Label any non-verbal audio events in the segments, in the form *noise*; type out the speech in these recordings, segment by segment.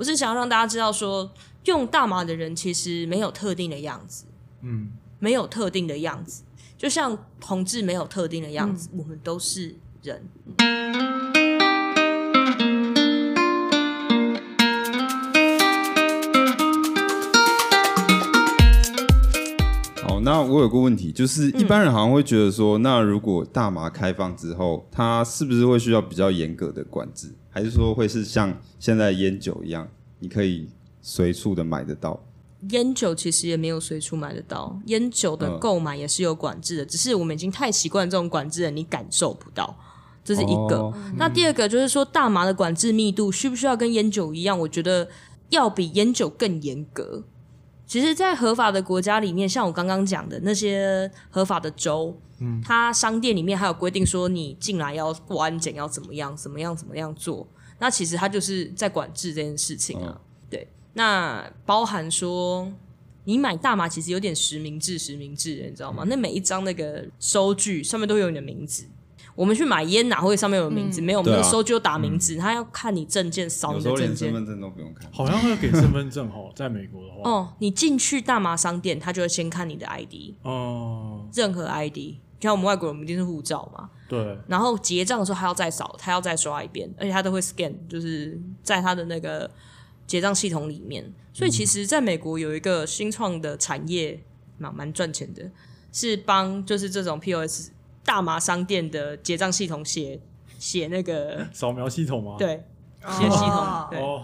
我是想要让大家知道说，用大麻的人其实没有特定的样子，嗯，没有特定的样子，就像同志没有特定的样子，我们都是人。好，那我有个问题，就是一般人好像会觉得说，那如果大麻开放之后，它是不是会需要比较严格的管制，还是说会是像现在烟酒一样，你可以随处的买得到？烟酒其实也没有随处买得到，烟酒的购买也是有管制的，只是我们已经太习惯这种管制了，你感受不到。这是一个。哦那第二个就是说，大麻的管制密度需不需要跟烟酒一样？我觉得要比烟酒更严格。其实，在合法的国家里面，像我刚刚讲的那些合法的州，嗯，它商店里面还有规定说，你进来要过安检，要怎么样，怎么样，怎么样做。那其实它就是在管制这件事情啊。对，那包含说。你买大麻其实有点实名制，实名制的，你知道吗？那每一张那个收据上面都有你的名字。我们去买烟哪会上面有名字？没有，我们对啊的收据有打名字，他要看你证件，扫有时候你的证件。连身份证都不用看。好像会给身份证哦，在美国的话，哦，你进去大麻商店，他就会先看你的 ID，哦，任何 ID。像我们外国人，我们一定是护照嘛。对，然后结账的时候，他要再扫，他要再刷一遍，而且他都会 scan，就是在他的那个结账系统里面。所以其实，在美国有一个新创的产业，蛮蛮赚钱的，是帮就是这种 POS 大麻商店的结账系统写写那个 *laughs* 扫描系统吗？，对写系统。对，哦，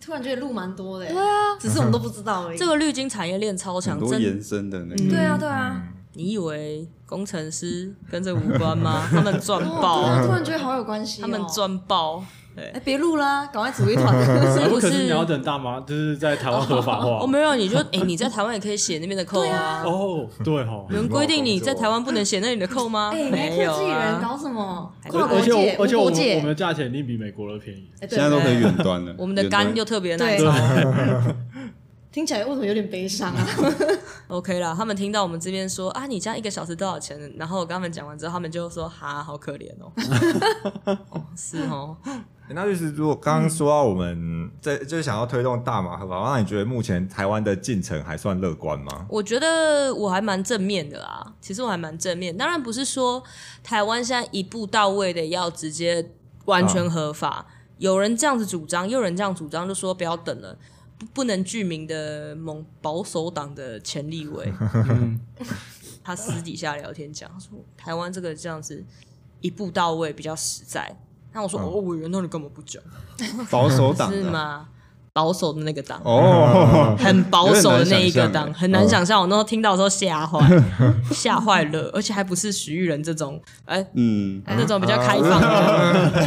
突然觉得路蛮多的，对啊，只是我们都不知道而已。这个滤金产业链超强，很多真延伸的那嗯个，对啊，对啊，你以为工程师跟这无关吗？*laughs* 他们赚哦爆，对啊突然觉得好有关系哦。他们赚爆。哎，别录啦，赶快组一团。*laughs* 是不是可是你要等大麻就是在台湾合法化 *laughs* 哦，没有，你就哎、你在台湾也可以写那边的扣啊。哦，对哈，有人规定你在台湾不能写那里的扣吗？哎，没没有科技人啊。搞什么？而跨国而且我界、而且我们我们，的价钱一定比美国的便宜，现在都可以对远端了。我们的肝又特别耐对操。*laughs* 听起来为什么有点悲伤啊？*laughs* OK 啦，他们听到我们这边说啊，你这样一个小时多少钱？然后我跟他们讲完之后，他们就说哈，好可怜哦。*laughs* 哦，是哦，那就是如果刚刚说到我们在就是想要推动大麻合法化，那你觉得目前台湾的进程还算乐观吗？我觉得我还蛮正面的啦。其实我还蛮正面，当然不是说台湾现在一步到位的要直接完全合法。有人这样子主张，又有人这样主张，就说不要等了，不不能具名的某保守党的前立委，他私底下聊天讲说，台湾这个这样子一步到位比较实在。那我说，哦，委员，那你干嘛不讲？保守党的是吗？保守的那个党，哦，*laughs* 很保守的那一个党，很难想象。我那时候听到的时候吓坏，*laughs* 吓坏了，而且还不是徐玉仁这种，哎、嗯，那种比较开放的。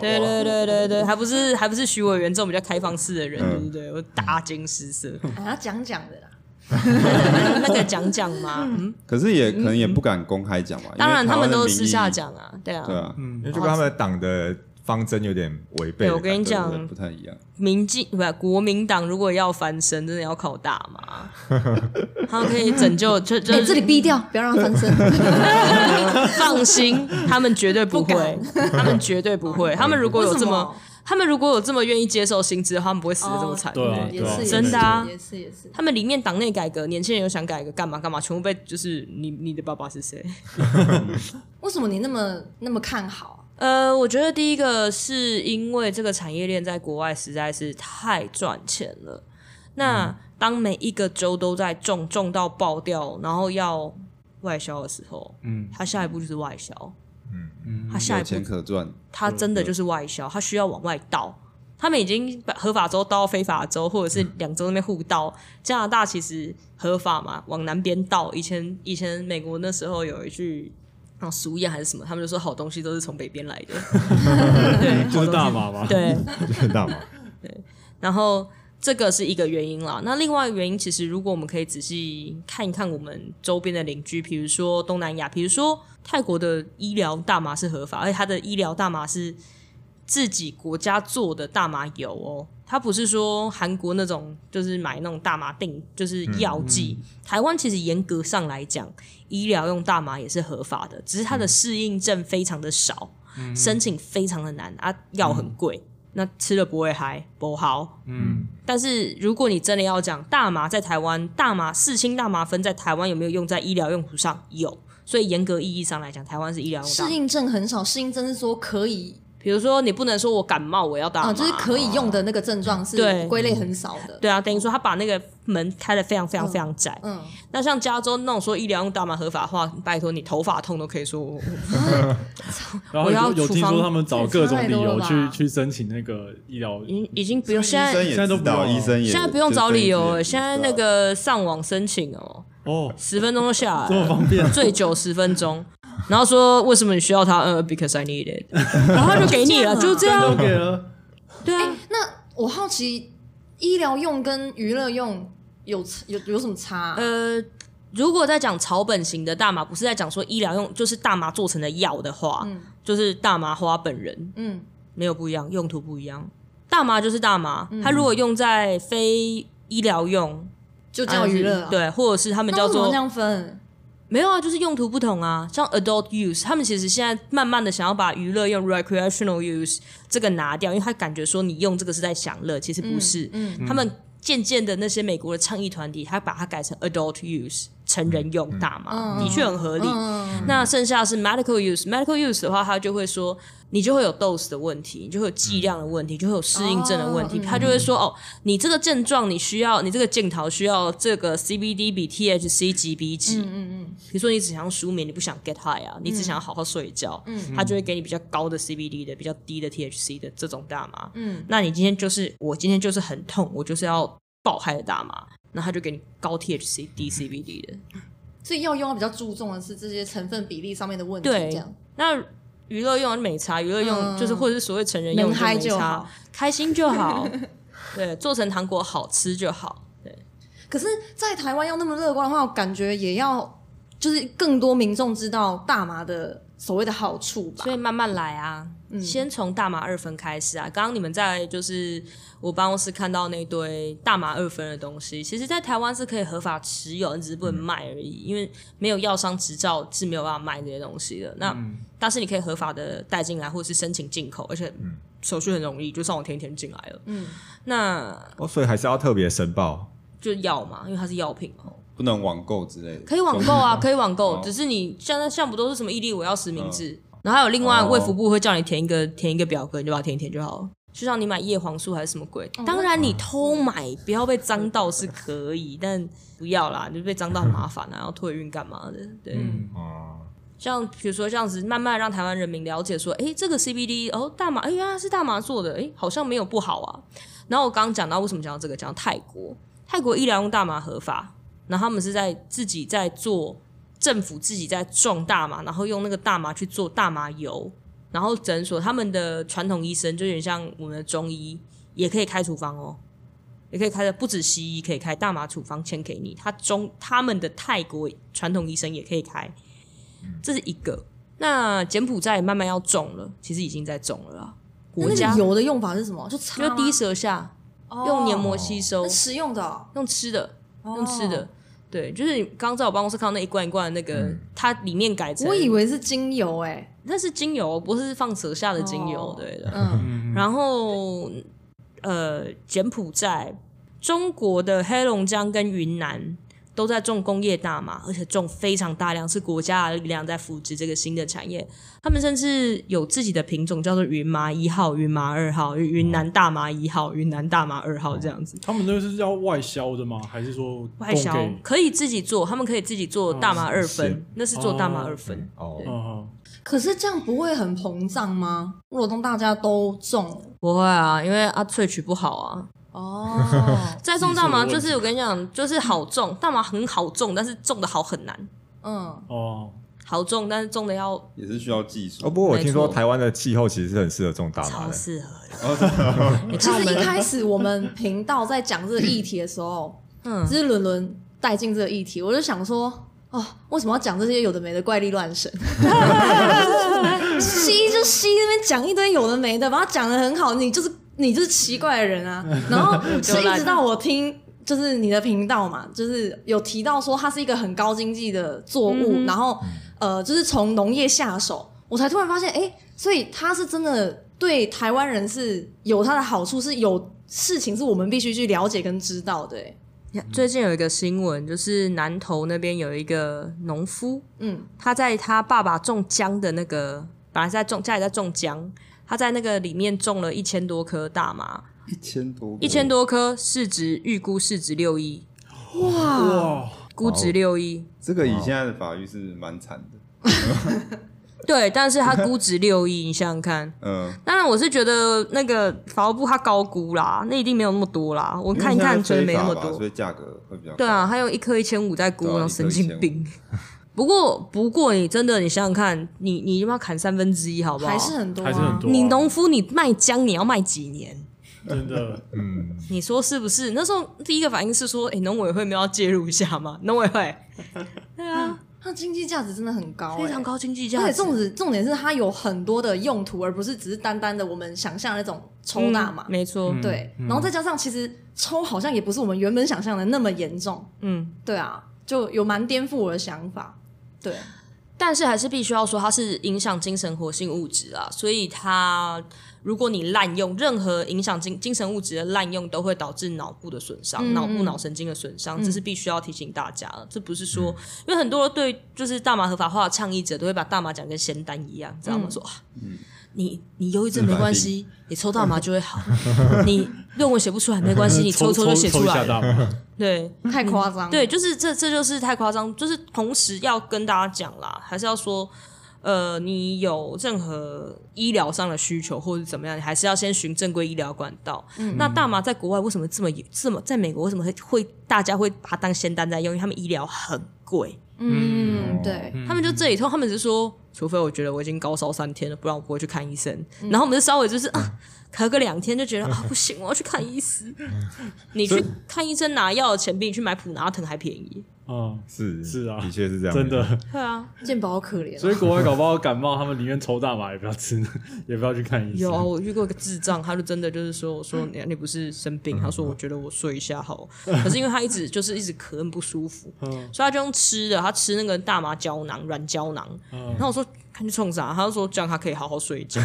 对对对对对，还不是还不是徐委员这种比较开放式的人，对不对？我大惊失色。啊要讲讲的啦。那个讲讲嘛，嗯，可是也可能也不敢公开讲嘛。当然他们都是私下。讲啊，对啊。对啊，因为就跟他们党的方针有点违背我跟你讲不太一样。民进不是国民党，如果要翻身，真的要靠大麻，*laughs* 他们可以拯救，就就哎，这里逼掉，不要让他翻身。*laughs* 放心，他们绝对不会，他们绝对不会。他们如果有这么他们如果有这么愿意接受薪资的话，他们不会死的这么惨。对啊也是真的啊也是也是。他们里面党内改革，年轻人又想改革干嘛干嘛，全部被就是你你的爸爸是谁？为什么你那么那么看好？呃，我觉得第一个是因为这个产业链在国外实在是太赚钱了。那当每一个州都在种种到爆掉，然后要外销的时候，嗯，它下一步就是外销。嗯嗯他下一步可赚，它真的就是外销，它需要往外倒。他们已经把合法州倒到非法州，或者是两州那边互倒。加拿大其实合法嘛，往南边倒。以前以前美国那时候有一句啊俗谚还是什么，他们就说好东西都是从北边来的，*laughs* 对，就是大麻嘛，对。*laughs* 就是大麻。然后这个是一个原因啦。那另外一个原因，其实如果我们可以仔细看一看我们周边的邻居，比如说东南亚，比如说泰国的医疗大麻是合法，而且它的医疗大麻是自己国家做的大麻油哦。它不是说韩国那种，就是买那种大麻定，就是药剂。台湾其实严格上来讲，医疗用大麻也是合法的，只是它的适应症非常的少，申请非常的难啊，药很贵。那吃了不会嗨，不好。嗯，但是如果你真的要讲大麻在台湾，大麻四氢大麻酚在台湾有没有用在医疗用途上？有，所以严格意义上来讲，台湾是医疗用大麻。适应症很少，适应症是说可以比如说，你不能说我感冒我要打麻，啊，就是可以用的那个症状是对。归类很少的。对啊，等于说他把那个门开的非常非常非常窄。嗯，那像加州那种说医疗用大麻合法化，拜托你头发痛都可以说我 *laughs* 然后有有听说他们找各种理由去去申请那个医疗，已经已经不用现在现在都，不用医生也现在不用找理由了，现在那个上网申请哦，哦，十分钟就下来这么，方便，最久十分钟。然后说为什么你需要它？呃，because I need it，*laughs* 然后他就给你了，就这都样。给了，对啊，那我好奇，医疗用跟娱乐用有有有什么差啊？呃，如果在讲草本型的大麻，不是在讲说医疗用，就是大麻做成的药的话，嗯就是大麻花本人嗯，没有不一样，用途不一样。大麻就是大麻，它如果用在非医疗用，就叫娱乐啊。对，或者是他们叫做这样分？没有啊，就是用途不同啊。像 adult use，他们其实现在慢慢的想要把娱乐用 recreational use 这个拿掉，因为他感觉说你用这个是在享乐，其实不是。嗯他们渐渐的那些美国的倡议团体，他把它改成 adult use 成人用大麻，嗯的确很合理。嗯，那剩下是 medical use，medical use 的话，他就会说你就会有 dose 的问题，你就会有剂量的问题，就会有适应症的问题。他就会说哦，你这个症状你需要，你这个镜头需要这个 CBD 比 THC 几比几。嗯嗯比如说你只想要舒眠，你不想 get high 啊，你只想要好好睡觉，嗯他就会给你比较高的 CBD 的、比较低的 THC 的这种大麻。嗯那你今天就是我今天就是很痛，我就是要爆嗨的大麻，那他就给你高 THC 低 CBD 的。嗯，*laughs* 所以药用要比较注重的是这些成分比例上面的问题，对这样那娱乐用美茶，娱乐用嗯就是或者是所谓成人用能嗨没差就好，开心就好。*laughs* 对，做成糖果好吃就好。对，可是，在台湾要那么乐观的话，我感觉也要就是更多民众知道大麻的所谓的好处吧所。以慢慢来啊，嗯先从大麻二分开始啊。刚刚你们在就是我办公室看到那堆大麻二分的东西，其实在台湾是可以合法持有，只是不能卖而已，因为没有药商执照是没有办法卖这些东西的。那、但是你可以合法的带进来，或者是申请进口，而且手续很容易，就上网填一填进来了。嗯，那哦，所以还是要特别申报。就药嘛，因为它是药品嘛，不能网购之类的，可以网购啊，可以网购，哦。只是你现在项目都是什么伊利我要实名制，然后还有另外哦。卫福部会叫你填一个填一个表格，你就把它填一填就好了。就像你买叶黄素还是什么鬼，当然你偷买不要被脏到是可以，但不要啦，你被脏到很麻烦啊，要退运干嘛的？*laughs* 对，哦，像比如说这样子，慢慢让台湾人民了解说，哎，这个 CBD 哦，大麻，哎呀是大麻做的，哎，好像没有不好啊。然后我刚刚讲到为什么讲到这个，讲到泰国，泰国医疗用大麻合法，然后他们是在自己在做，政府自己在种大麻，然后用那个大麻去做大麻油，然后诊所他们的传统医生就有点像我们的中医，也可以开处方哦。也可以开的，不止西医可以开大麻处方签给你，他中他们的泰国传统医生也可以开，这是一个。那柬埔寨慢慢要种了，其实已经在种了国家个油的用法是什么？就擦就滴舌下，哦用黏膜吸收那，实用的哦用吃的，用吃的哦。对，就是你刚刚在我办公室看到那一罐一罐的那个，它里面改成，我以为是精油哎，那是精油，不是放舌下的精油，哦对的。嗯，然后呃，柬埔寨、中国的黑龙江跟云南都在种工业大麻，而且种非常大量，是国家的力量在扶植这个新的产业。他们甚至有自己的品种，叫做云麻一号、云麻二号、云南大麻一号、云南大麻二号这样子。他们那个是要外销的吗？还是说外销可以自己做，他们可以自己做大麻二酚，是那是做大麻二分。哦，可是这样不会很膨胀吗？如果当大家都种不会啊，因为啊萃取不好啊。哦，*laughs* 再种大麻就是我跟你讲，就是好种，大麻很好种，但是种的好很难。嗯，哦，好种，但是种的要也是需要技术。哦，不过我听说台湾的气候其实是很适合种大麻的。超适合的。*laughs* 其看我们，实一开 *laughs* 始我们频道在讲这个议题的时候，嗯只是伦伦带进这个议题，我就想说，哦，为什么要讲这些有的没的怪力乱神？吸就吸，那边讲一堆有的没的，把它讲的很好，你就是你就是奇怪的人啊。*laughs* 然后是一直到我听。就是你的频道嘛，就是有提到说它是一个很高经济的作物，嗯然后呃，就是从农业下手，我才突然发现，哎、所以它是真的对台湾人是有它的好处，是有事情是我们必须去了解跟知道的。欸最近有一个新闻，就是南投那边有一个农夫，嗯，他在他爸爸种姜的那个，本来是在种家里在种姜，他在那个里面种了一千多棵大麻，一千多，一千多棵，市值预估市值六亿，哇，估值六亿。这个以现在的法律是蛮惨的。*laughs* 对，但是他估值六亿，*laughs* 你想想看。嗯，当然，我是觉得那个法务部他高估啦，那一定没有那么多啦。我看一看，觉得没那么多所。以价格会比较对啊，，他用一颗一千五在估，对啊然后神经病。不过，不过你真的，你想想看，你你要不要砍三分之一，好不好？还是很多、啊，还是很多啊你农夫，你卖姜，你要卖几年？真的，*laughs* 嗯，你说是不是？那时候第一个反应是说，哎、农委会没有要介入一下吗？*laughs* 农委会，对啊，它经济价值真的很高、欸，非常高经济价值。而且重点重点是它有很多的用途，而不是只是单单的我们想象的那种抽大嘛。嗯没错，对，然后再加上其实抽好像也不是我们原本想象的那么严重。嗯，对啊，就有蛮颠覆我的想法。对，但是还是必须要说，它是影响精神活性物质啊，所以它如果你滥用任何影响精精神物质的滥用，都会导致脑部的损伤、嗯脑部脑神经的损伤，这是必须要提醒大家的。这不是说，因为很多对就是大麻合法化的倡议者都会把大麻讲跟仙丹一样，知道吗？说啊。你你忧郁症没关系，你抽大麻就会好。你论文写不出来没关系，你抽抽抽就写出来了。对，*laughs* 太夸张。对，就是这这就是太夸张，就是同时要跟大家讲啦，还是要说，呃，你有任何医疗上的需求或者怎么样，你还是要先循正规医疗管道。那大麻在国外为什么这么这么，在美国为什么会会大家会把它当仙丹在用？因为他们医疗很贵，嗯，对，他们就这里头，他们只是说，除非我觉得我已经高烧三天了，不然我不会去看医生。然后我们就稍微就是啊，咳个两天就觉得啊不行，我要去看医师。你去看医生拿药的钱比你去买普拿疼还便宜。嗯，是是啊的确是这样，真的。对啊，健保好可怜、所以国外搞不好感冒，他们宁愿抽大麻也不要吃，*laughs* 也不要去看医生。有啊，我遇过一个智障，他就真的就是说，我说你你不是生病，他说我觉得我睡一下好，可是因为他一直就是一直咳很不舒服，嗯。所以他就用吃的，他吃那个大麻胶囊、软胶囊，嗯。然后我说看去冲啥，他就说这样他可以好好睡觉。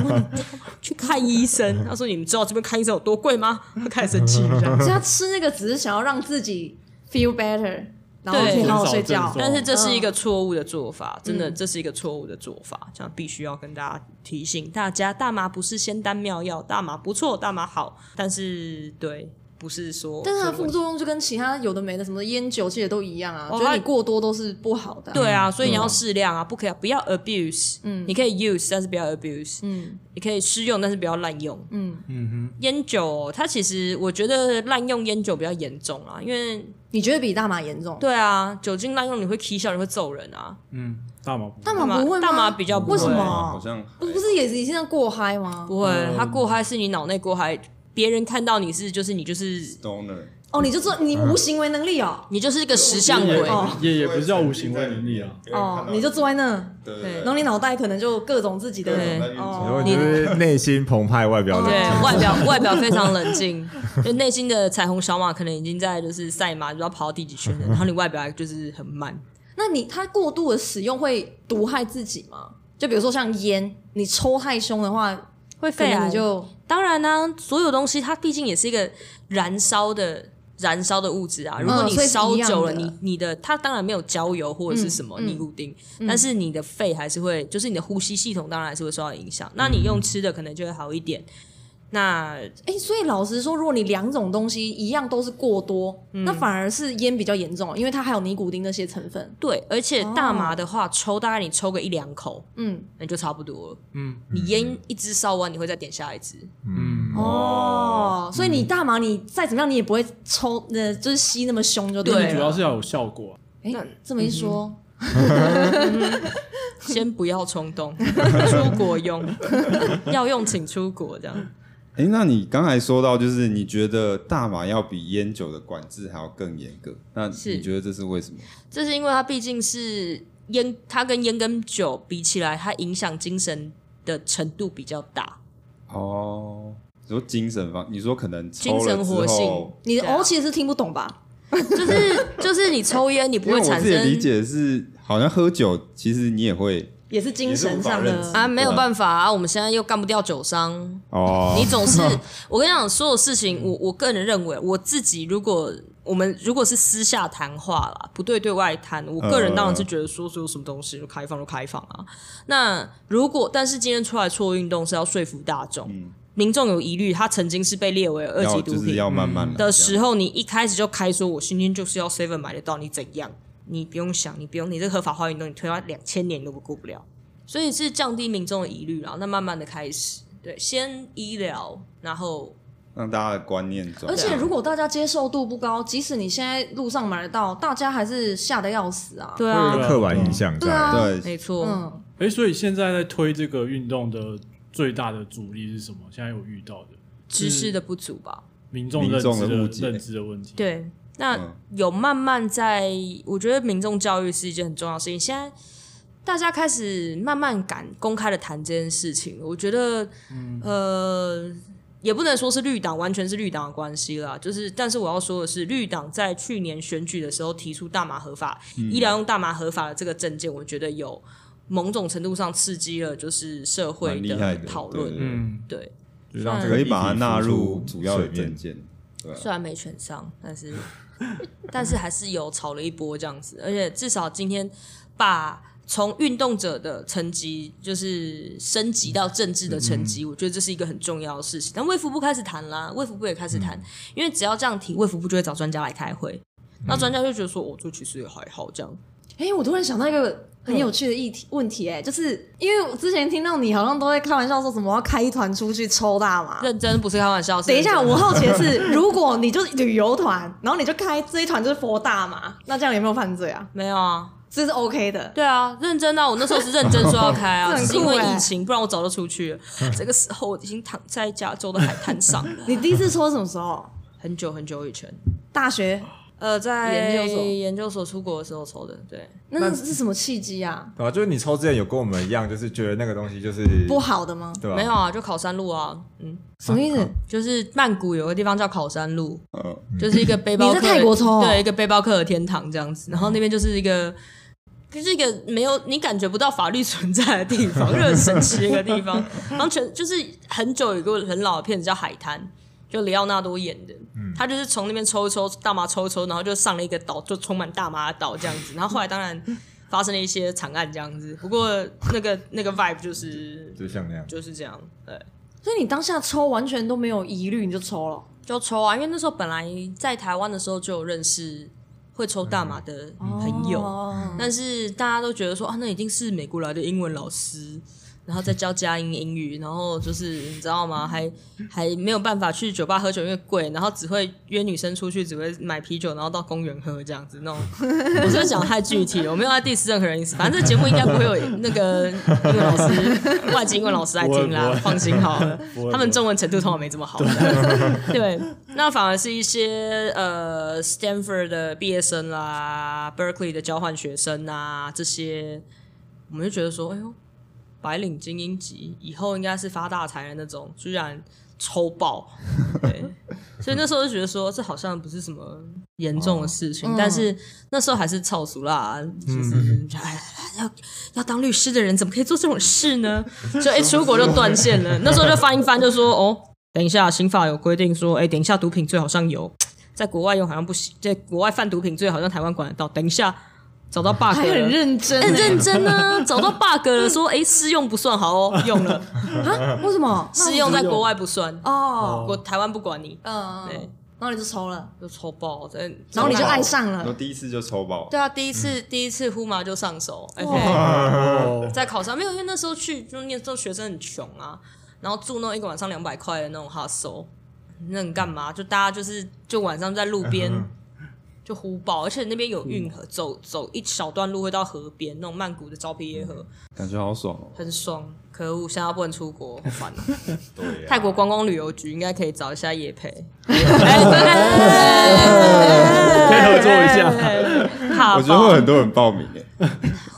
*laughs* 去看医生，他说你们知道这边看医生有多贵吗？他开始生气这样。所以他吃那个只是想要让自己 feel better，然后可以好好睡觉。但是这是一个错误的做嗯法，真的，这是一个错误的做法，这样必须要跟大家提醒大家，大麻不是仙丹妙药，大麻不错，大麻好，但是对，不是说，但是它的副作用就跟其他有的没的什么烟酒其实都一样啊，觉得你过多都是不好的啊、对啊，所以你要适量啊，不可以不要 abuse，嗯，你可以 use，但是不要 abuse，嗯。你可以施用，但是不要滥用。嗯，嗯哼。烟酒，它其实我觉得滥用烟酒比较严重啊，因为你觉得比大麻严重？对啊，酒精滥用你会踢笑，你会揍人啊，嗯，大麻大大麻麻不会吗？大麻比较不会。为什么？好像不不是也是现在过嗨吗？不会，嗯。它过嗨是你脑内过嗨，别人看到你是就是你就是 stoner，哦，你就做你无行为能力哦，你就是一个石像鬼，也也不是叫无行为能力啊，哦，你就坐在那，对对然后你脑袋可能就各种自己的。哦，你就是内心澎湃，外表冷对静，外表 *laughs* 外表非常冷静，就内心的彩虹小马可能已经在就是赛马，不知道跑到第几圈了，然后你外表就是很慢。那你它过度的使用会毒害自己吗？就比如说像烟，你抽太凶的话，可会肺癌。就当然呢、所有东西它毕竟也是一个燃烧的燃烧的物质啊。如果你烧久了，的你你的它当然没有焦油或者是什么尼古丁，但是你的肺还是会，就是你的呼吸系统当然还是会受到影响。那你用吃的可能就会好一点。那哎、所以老实说，如果你两种东西一样都是过多，那反而是烟比较严重，因为它还有尼古丁那些成分。对，而且大麻的话，抽大概你抽个一两口，嗯，那就差不多了。嗯你烟一支烧完，你会再点下一支。嗯，哦，所以你大麻你再怎么样，你也不会抽，呃，就是吸那么凶就对对了。主要是要有效果啊。哎、这么一说，先不要冲动，*laughs* 出国用，要用请出国这样。哎，那你刚才说到，就是你觉得大麻要比烟酒的管制还要更严格，那你觉得这是为什么？这是因为它毕竟是烟，它跟烟跟酒比起来，它影响精神的程度比较大。哦，你说精神方，你说可能精神活性，你哦其实是听不懂吧？就是就是你抽烟，你不会产我自己理生解是，好像喝酒，其实你也会也是精神上的啊，没有办法啊，我们现在又干不掉酒商，哦，你总是，*laughs* 我跟你讲，所有事情，我我个人认为，我自己如果我们如果是私下谈话啦，不对对外谈，我个人当然是觉得说所有什么东西就开放就开放啊。那如果但是今天出来做运动是要说服大众，民众有疑虑，他曾经是被列为二级毒品的时候，你一开始就开说，我今天就是要 seven 买得到，你怎样？你不用想，你不用，你这个合法化运动，你推到两千年都过不了。所以是降低民众的疑虑然后，那慢慢的开始，对，先医疗，然后让大家的观念转。而且如果大家接受度不高，即使你现在路上买得到，大家还是吓得要死啊。对啊会，有刻板印象在。对啊对没错，嗯，哎，所以现在在推这个运动的最大的阻力是什么？现在有遇到的知识的不足吧。民众认知的认知的问题。对，那嗯。有慢慢在，我觉得民众教育是一件很重要的事情。现在大家开始慢慢敢公开的谈这件事情，我觉得，呃，也不能说是绿党完全是绿党的关系啦，就是，但是我要说的是，绿党在去年选举的时候提出大麻合法、医疗用大麻合法的这个证件，我觉得有某种程度上刺激了就是社会的讨论，嗯，对。就让这个可以把它纳入主要的证件。虽然没选上，但是但是还是有炒了一波这样子，而且至少今天把从运动者的层级就是升级到政治的层级，我觉得这是一个很重要的事情。但卫福部开始谈啦，卫福部也开始谈，因为只要这样提，卫福部就会找专家来开会。那专家就觉得说，哦，这其实也还好，这样哎、我突然想到一个很有趣的议题问题、哎，就是因为我之前听到你好像都会开玩笑说什么要开一团出去抽大麻。认真不是开玩笑。等一下，我好奇的是，*laughs* 如果你就是旅游团，然后你就开这一团就是佛大麻，那这样有没有犯罪啊？没有啊？这是 OK 的。对啊，认真啊！我那时候是认真说要开啊，是因为疫情，不然我早就出去了。这个时候我已经躺在加州的海滩上了，你第一次抽什么时候？很久很久以前。大学？呃，在研究所研究所出国的时候抽的，对，那是是什么契机啊？对吧？就是你抽之前有跟我们一样，就是觉得那个东西就是不好的吗？对吧？没有啊，就考山路啊，嗯，什么意思？就是曼谷有个地方叫考山路，嗯，就是一个背包客你在泰国抽哦对，一个背包客的天堂这样子，然后那边就是一个。就是一个没有你感觉不到法律存在的地方，*laughs* 就很神奇的一个地方。然后全就是很久有一个很老的片子叫《海滩》，就里奥纳多演的，他就是从那边抽一抽大麻抽一抽，然后就上了一个岛，就充满大麻的岛这样子。然后后来当然 *laughs* 发生了一些惨案这样子，不过那个那个 vibe 就是就像那样。就是这样，对。所以你当下抽完全都没有疑虑，你就抽了。就抽啊，因为那时候本来在台湾的时候就有认识会抽大麻的朋友，哦但是大家都觉得说啊，那一定是美国来的英文老师，然后再教佳音英语，然后就是你知道吗？还还没有办法去酒吧喝酒，因为贵，然后只会约女生出去，只会买啤酒，然后到公园喝这样子那种。我是不是讲得太具体了，我没有在 diss 任何人意思。反正这节目应该不会有那个英 *laughs* 文老师、外籍英文老师来听啦放心好了，他们中文程度通常没这么好。对，那反而是一些呃 Stanford 的毕业生啦，Berkeley 的交换学生啊，这些我们就觉得说，哎呦，白领精英级，以后应该是发大财的那种，居然抽爆，对，所以那时候就觉得说，这好像不是什么严重的事情，嗯但是那时候还是草俗啦，就是、哎要要当律师的人怎么可以做这种事呢？*laughs* 就一出国就断线了，那时候就翻一翻，就说哦，等一下刑法有规定说，哎，等一下毒品罪好像有，在国外用好像不行，在国外贩毒品罪好像台湾管得到，等一下找到 bug 还很。认真、很欸，认真啊，*laughs* 找到 bug 了，说哎试用不算好哦，用了。啊？为什么？试用在国外不算，哦，国台湾不管你，嗯，对，然后你就抽了，就抽爆，在然后你就爱上然后了。第一次就抽爆，对啊，第一次、第一次呼麻就上手，OK，哦，在考上没有，因为那时候去就那时候学生很穷啊，然后住那种一个晚上两百块的那种 hostel，那你干嘛？就大家就是就晚上在路边就呼爆，而且那边有运河，走走一小段路会到河边，那种曼谷的昭披耶河，感觉好爽哦。很爽。可恶，现在不能出国，好烦 *laughs* 啊！对呀泰国观光旅游局应该可以找一下叶培，*laughs* 可以合作一下。好我觉得会很多人报名诶，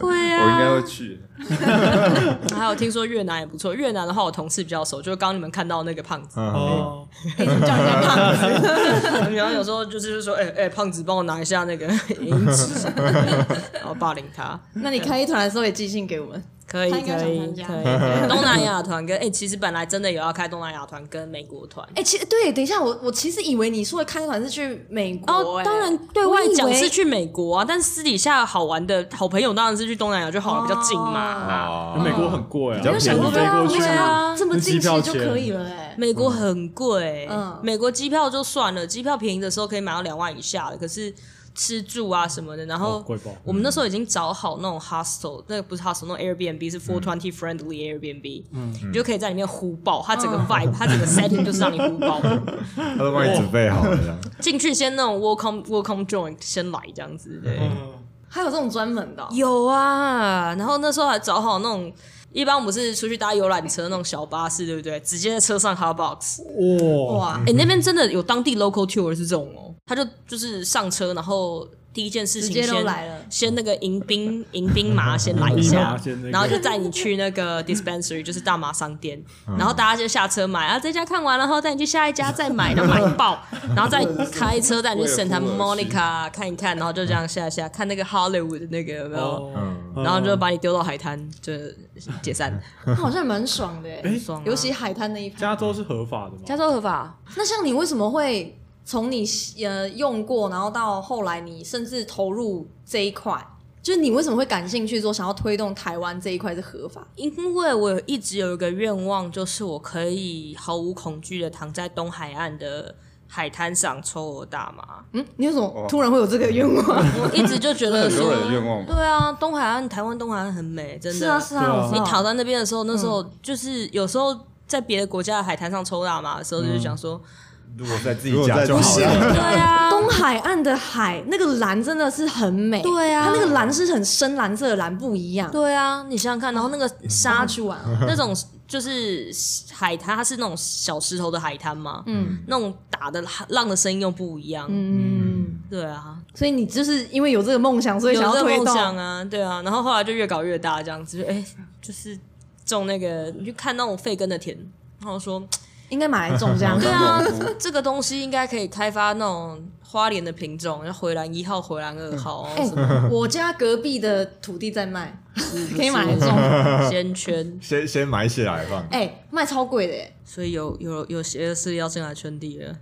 会啊我应啊，该会去。*laughs* 还有听说越南也不错，越南的话我同事比较熟，就是刚刚你们看到那个胖子，嗯，哦，叫人家胖子，*laughs* 然后有时候就是说，哎、哎、胖子帮我拿一下那个银纸，*laughs* 然后霸凌他。那你开一团的时候也寄信给我们。可以可以 *laughs* 可以，东南亚团跟哎、其实本来真的有要开东南亚团跟美国团。哎、其实对，等一下，我我其实以为你说的开团是去美国、哦，哎。当然对外讲是去美国啊，但私底下好玩的好朋友当然是去东南亚，就好了比较近嘛。哦美国很贵啊，比较没有想过便宜。对啊，我飞过去没想啊这么近机票钱。就可以了哎、美国很贵、嗯。美国机票就算了，机票便宜的时候可以买到两万以下的，可是吃住啊什么的，然后我们那时候已经找好那种 hostel，那个不是 hostel，那种 Airbnb 是 four twenty friendly Airbnb，嗯，你就可以在里面呼爆，它整个 vibe，它整个 *laughs* setting 就是让你呼爆。他都帮你准备好了。进去先那种 welcome welcome joint 先来这样子，对。还有这种专门的哦、有啊，然后那时候还找好那种，一般我们是出去搭游览车那种小巴士，对不对？直接在车上 Hotbox，哇，哇，哎、那边真的有当地 local tour 是这种哦，他就就是上车，然后第一件事情先来了先那个迎宾 *laughs* 迎宾麻先来一下然后就带你去那个 dispensary，就是大麻商店，然后大家就下车买，啊这家看完了后带你去下一家再买，然后买爆，*laughs* 然后再开车带你去 Santa Monica 看一看，然后就这样下下看那个 Hollywood 的那个有没有？然后就把你丢到海滩，就解散。那 *laughs* 好像蛮爽的哎、爽啊尤其海滩那一排。加州是合法的吗？加州合法，那像你为什么会从你呃用过，然后到后来你甚至投入这一块，就是你为什么会感兴趣说想要推动台湾这一块是合法？因为我一直有一个愿望，就是我可以毫无恐惧的躺在东海岸的海滩上抽我大麻。嗯，你为什么突然会有这个愿望？*laughs* 我一直就觉得说很多人的愿望吧对啊，东海岸台湾东海岸很美，真的。是啊，是啊，你躺在那边的时候，那时候就是有时候在别的国家的海滩上抽大麻的时候，就是想说，如果在自己家就好了。对啊，东海岸的海那个蓝真的是很美，对啊。它那个蓝是很深蓝色的蓝，不一样。对啊，你想想看，然后那个沙沙去玩啊，*laughs* 那种就是海滩，它是那种小石头的海滩嘛，嗯。那种打的浪的声音又不一样，嗯，对啊，所以你就是因为有这个梦想，所以有这个梦想要推动。啊，对啊，然后后来就越搞越大，这样子，就哎、就是种那个，你去看那种废根的田，然后说，应该买来种这样。对啊，*laughs* 这个东西应该可以开发那种花莲的品种，像回蓝一号、回蓝二号，哎、什么我家隔壁的土地在卖，*laughs* 可以买来种。*laughs* 先圈，先先买起来放。哎、卖超贵的耶，所以有有有邪恶势力要进来圈地了，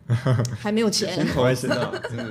还没有钱。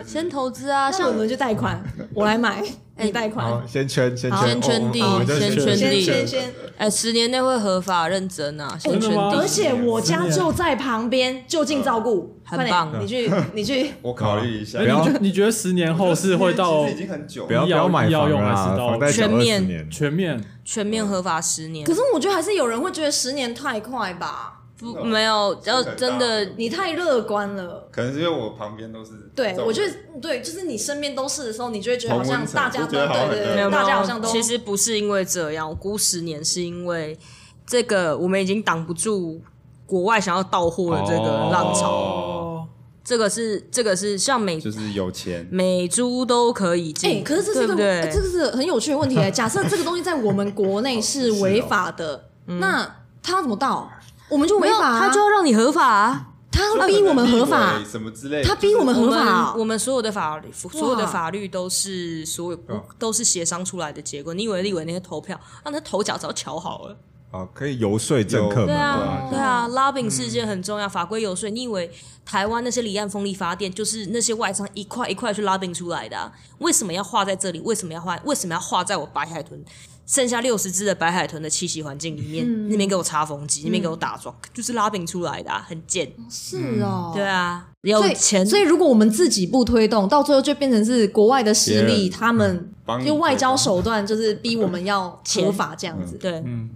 先投资啊，像像我们就贷款，我来买，你贷款。好，先圈先好圈，先圈地哦我们就先圈先地。先先，哎，十年内会合法认真啊，先圈真的吗？地，而且我家就在旁边，就近照顾，快点很棒。你去 *laughs* 你去，我考虑一下。哎，不要。你觉你觉得十年后是会到其实已经很久了，不要不要买药用还啊，是到房贷缴二十全面。年。全面？全面合法十年。可，是我觉得还是有人会觉得十年太快吧，不没有，要真的你太乐观了。可能是因为我旁边都是对我觉得对，就是你身边都是的时候，你就会觉得好像大家都对对对，没有，大没有家好像都其实不是因为这样，我估十年是因为这个我们已经挡不住国外想要到货的这个浪潮，哦，这个是这个是像美就是有钱，美猪都可以进，哎、可是这是个对对？哎这个是很有趣的问题、哎假设这个东西在我们国内是 *laughs* 违法的，那他要怎么到？我们就违没有，法、啊，他就要让你合法啊。他要逼我们合法，什么之类的，他逼我们合法我们所有的法律，所有的法律都是所有都是协商出来的结果。你以为立委那些投票，让他头脚早瞧好了。啊，可以游说政客们。对啊对，对啊，拉饼事件很重要，法规游说。你以为台湾那些离岸风力发电就是那些外商一块一块去拉饼出来的、啊？为什么要画在这里？为什么要画？为什么要画在我白海豚剩下六十只的白海豚的栖息环境里面？那边给我插风机，那边给我打桩，就是拉饼出来的、啊，很贱。是哦，对啊，有所以钱，所以如果我们自己不推动，到最后就变成是国外的势力，他们帮你就外交手段，就是逼我们要 *laughs* 合法这样子。对，嗯，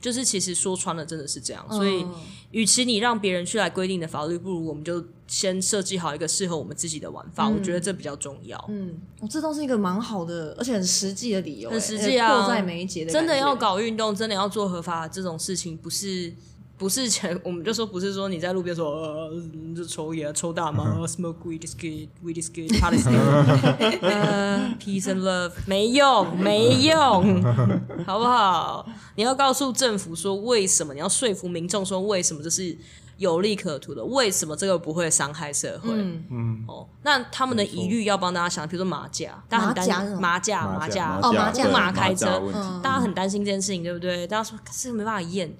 就是其实说穿了真的是这样，嗯所以与其你让别人去来规定的法律，不如我们就先设计好一个适合我们自己的玩法，我觉得这比较重要。嗯，哦，这都是一个蛮好的，而且很实际的理由，很哎实际啊，迫在眉睫的，真的要搞运动，真的要做合法这种事情，不是不是前我们就说不是说你在路边说呃你就抽烟抽大麻呃，smoke weed is good, weed is good, pot is good，*laughs* 呃 peace and love 没用没用，*laughs* 好不好？你要告诉政府说为什么，你要说服民众说为什么这是有利可图的，为什么这个不会伤害社会？嗯，嗯，哦，那他们的疑虑要帮大家想，比如说马甲，大家很担马甲是什么马甲马甲马甲哦麻将对马开车大家很担心这件事情，对不对？大家说可是没办法验。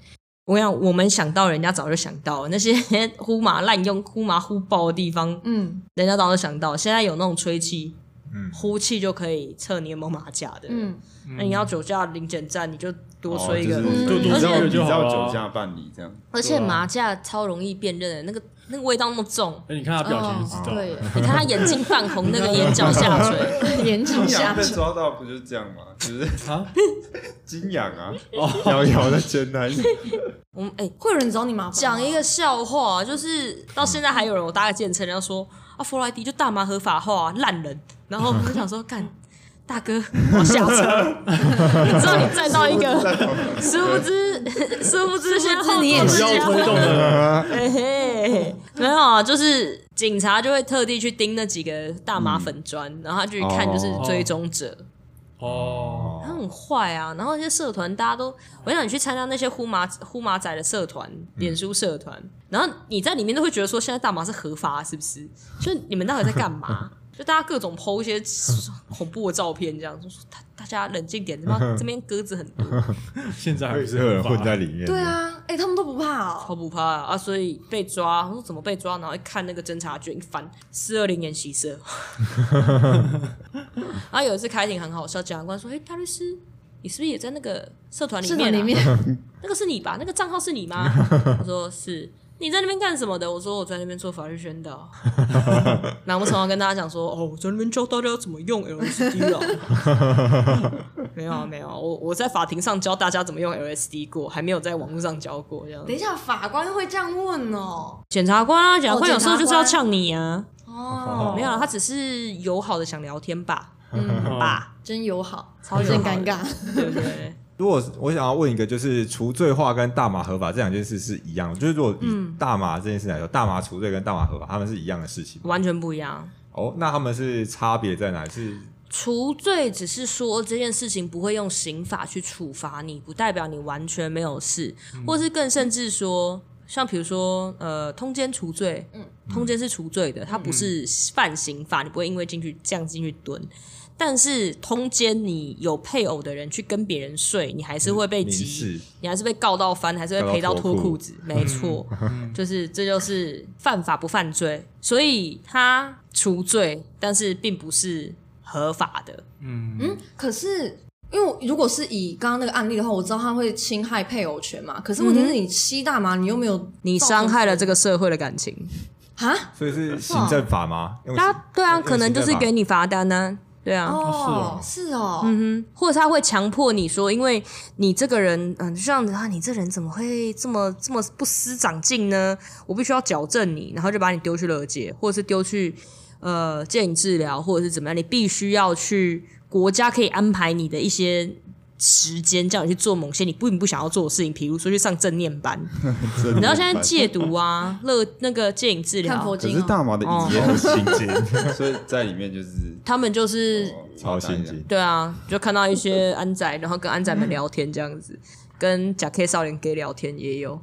我跟你讲，我们想到，人家早就想到了那些 *laughs* 呼麻滥用、呼麻呼爆的地方，嗯人家早就想到。现在有那种吹气，嗯呼气就可以测你有没有马甲的。嗯，那你要酒驾临检站，你就多吹一个。哦就就是录你知道酒驾办理这样，而且麻将超容易辨认的，那个那个味道那么重，哎，你看他表情就知道，对，你看他眼睛泛红，那个眼角下垂。*laughs* 眼角下垂被抓到不就是这样吗？就是啊，*laughs* 金羊啊，摇摇的前男友，我们哎，会有人找你麻烦吗讲一个笑话，就是到现在还有人我搭个建车，人家说啊，弗莱迪就大麻合法化、啊，烂人。然后我就想说，干大哥，我下车。*laughs* 你知道你再到一个，*laughs* 殊不知，殊不知现在后你也是不要推动的，嘿嘿，没有啊，就是警察就会特地去盯那几个大麻粉砖，然后他就去看就是追踪者。哦，他很坏啊，然后那些社团大家都，我想你去参加那些呼麻呼麻仔的社团、脸书社团，然后你在里面都会觉得说，现在大麻是合法，是不是？就你们到底在干嘛？就大家各种剖一些 *laughs* 恐怖的照片，这样就说大大家冷静点，他妈 *laughs* 这边鸽子很多，*laughs* 现在还是是有人混在里面。对，啊，哎，他们都不怕哦，超不怕啊！啊所以被抓，我说怎么被抓？然后一看那个侦查卷一翻，四二零演习社。然后有一次开庭很好笑，检察官说：“哎、大律师，你是不是也在那个社团里面、啊？社团里面，那个是你吧？那个账号是你吗？他说是。你在那边干什么的？我说我在那边做法律宣导。*laughs* 然后我常常跟大家讲说，哦，我在那边教大家怎么用 LSD 啊。*laughs* 没有啊，没有啊，我我在法庭上教大家怎么用 LSD 过，还没有在网络上教过这样等。一下，法官会这样问哦，检察官啊，检察官哦有时候就是要呛你啊。哦，没有啊，他只是友好的想聊天吧，嗯，吧，真友好，*laughs* 超真尴尬，对不对？如果我想要问一个，就是除罪化跟大麻合法这两件事是一样的，就是如果以大麻这件事来说，大麻除罪跟大麻合法，他们是一样的事情吗。完全不一样。哦，那他们是差别在哪？是除罪只是说这件事情不会用刑法去处罚你，不代表你完全没有事，或是更甚至说，像比如说呃，通奸除罪，嗯，通奸是除罪的，它不是犯刑法，你不会因为进去这样进去蹲。但是通奸，你有配偶的人去跟别人睡，你还是会被缉民事，你还是被告到翻，还是会赔到脱裤子。没错，嗯就是这就是犯法不犯罪，所以他除罪，但是并不是合法的。嗯，嗯，可是。因为如果是以刚刚那个案例的话，我知道他会侵害配偶权嘛。可是问题是你吸大麻，你又没有你伤害了这个社会的感情，啊？所以是行政法吗？用他对啊，可能就是给你罚单呢、对啊，哦，是哦，嗯哼，或者他会强迫你说，因为你这个人，嗯，就像啊，你这人怎么会这么这么不思长进呢？我必须要矫正你，然后就把你丢去了解，或者是丢去呃建议治疗，或者是怎么样，你必须要去国家可以安排你的一些。时间叫你去做某些你并不想要做的事情，比如说去上正念班。*laughs* 你知道现在戒毒啊，乐那个戒瘾治疗，看佛经哦。可是大麻的哦瘾也很心经，*laughs* 所以在里面就是他们就是超心经。对啊，就看到一些安仔，然后跟安仔们聊天这样子，跟假 K 少年 gay 聊天也有。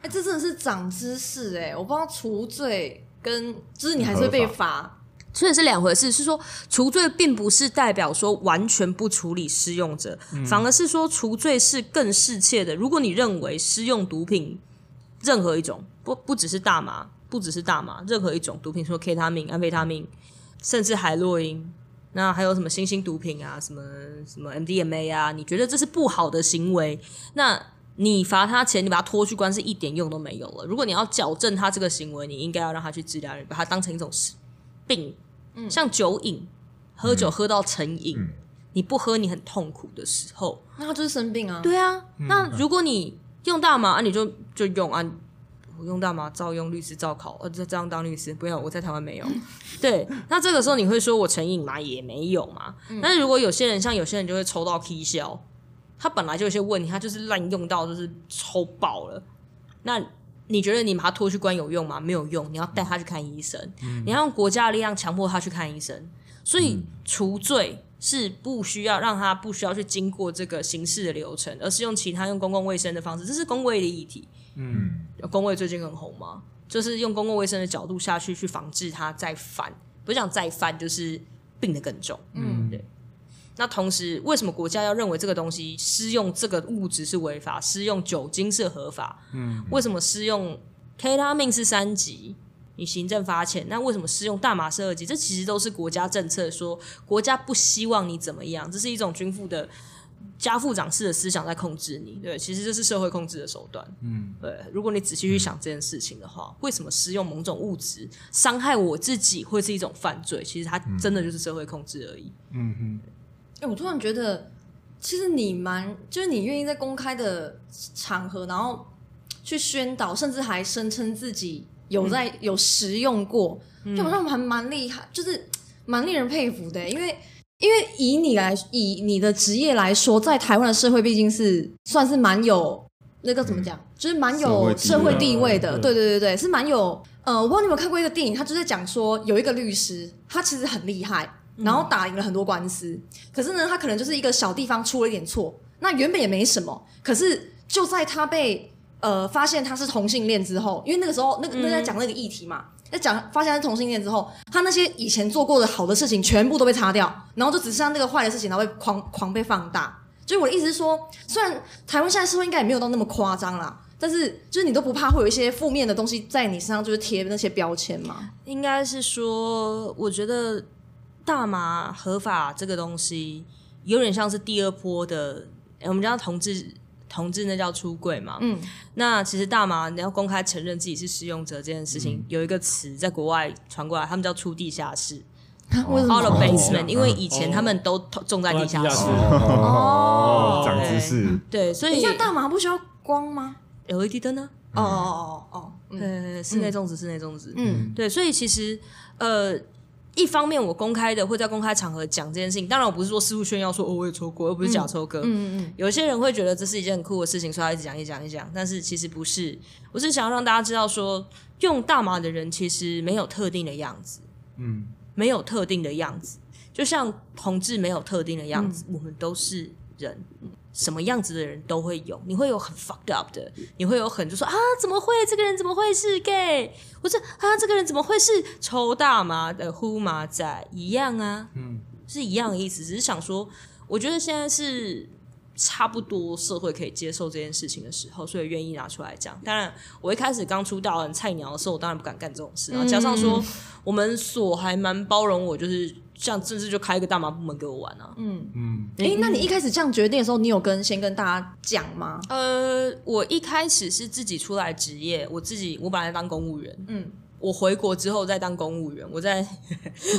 哎、这真的是长知识哎、我不知道除罪跟就是你还是会被罚，所以是两回事，是说除罪并不是代表说完全不处理施用者，反而是说除罪是更适切的。如果你认为施用毒品任何一种，不不只是大麻，不只是大麻，任何一种毒品，说 K 他命、安非他命，甚至海洛因，那还有什么新兴毒品啊，什么什么 MDMA 啊，你觉得这是不好的行为，那你罚他钱，你把他拖去关是一点用都没有了。如果你要矫正他这个行为，你应该要让他去治疗，把他当成一种病，像酒瘾，喝酒喝到成瘾，嗯你不喝你很痛苦的时候，那他就是生病啊。对啊，那如果你用大麻，啊、你就就用啊，我用大麻照用，律师照考，呃，这这样当律师不要，我在台湾没有。*laughs* 对，那这个时候你会说我成瘾吗？也没有嘛。但是如果有些人像有些人就会抽到 K 消，他本来就有些问题，他就是滥用到就是抽爆了。那你觉得你把他拖去关有用吗？没有用，你要带他去看医生，你要用国家的力量强迫他去看医生。所以除罪是不需要让他不需要去经过这个刑事的流程，而是用其他用公共卫生的方式，这是公卫的议题。嗯，工位最近很红吗，就是用公共卫生的角度下去去防治他再犯，不是讲再犯，就是病得更重。嗯对。那同时，为什么国家要认为这个东西施用这个物质是违法，施用酒精是合法？嗯，为什么施用 K 他命是三级，你行政罚钱？那为什么施用大麻是二级？这其实都是国家政策说，国家不希望你怎么样，这是一种军父的家父长式的思想在控制你。对，其实这是社会控制的手段。嗯，对，如果你仔细去想这件事情的话，为什么施用某种物质伤害我自己会是一种犯罪？其实它真的就是社会控制而已。嗯嗯，哎、我突然觉得，其实你蛮，就是你愿意在公开的场合，然后去宣导，甚至还声称自己有在、有实用过，就好像还蛮厉害，就是蛮令人佩服的。因为因为以你来，以你的职业来说，在台湾的社会毕竟是算是蛮有那个怎么讲，就是蛮有社社会会地地位位的。对对对对对，是蛮有。呃，我不知道你有没有看过一个电影，他就在讲说有一个律师，他其实很厉害，然后打赢了很多官司，可是呢，他可能就是一个小地方出了一点错，那原本也没什么，可是就在他被呃发现他是同性恋之后，因为那个时候那个那个在讲那个议题嘛，在讲发现他是同性恋之后，他那些以前做过的好的事情全部都被擦掉，然后就只剩下那个坏的事情，然后被狂狂被放大。所以我的意思是说，虽然台湾现在社会应该也没有到那么夸张啦，但是就是你都不怕会有一些负面的东西在你身上，就是贴那些标签吗。应该是说，我觉得大麻合法这个东西有点像是第二波的，诶我们叫同志，同志那叫出柜嘛。嗯，那其实大麻你要公开承认自己是使用者这件事情，有一个词在国外传过来，他们叫出地下室。*laughs* 为什么？（out of basement），、哦。因为以前他们都种在地下室。哦，长知识，对，所以像大麻不需要光吗？LED 灯呢？哦哦哦哦，嗯。呃，室内种植，室内种植。嗯。对，所以其实呃，一方面我公开的会在公开场合讲这件事情，当然我不是说四处炫耀说哦我也抽过，又不是假抽哥。嗯嗯有些人会觉得这是一件很酷的事情，所以他一直讲一讲一讲，但是其实不是。我是想要让大家知道说，用大麻的人其实没有特定的样子，嗯，没有特定的样子，就像同志没有特定的样子，我们都是人。什么样子的人都会有，你会有很 fucked up 的，你会有很就说啊，怎么会这个人怎么会是 gay，或者啊，这个人怎么会是抽大麻的呼麻仔？一样啊，嗯，是一样的意思，只是想说，我觉得现在是差不多社会可以接受这件事情的时候，所以愿意拿出来讲。当然，我一开始刚出道很菜鸟的时候，我当然不敢干这种事，然后加上说我们所还蛮包容我，就是像甚至就开一个大麻部门给我玩啊。嗯。嗯，哎、那你一开始这样决定的时候，你有跟先跟大家讲吗？呃，我一开始是自己出来职业，我自己我本来当公务员，嗯，我回国之后再当公务员，我在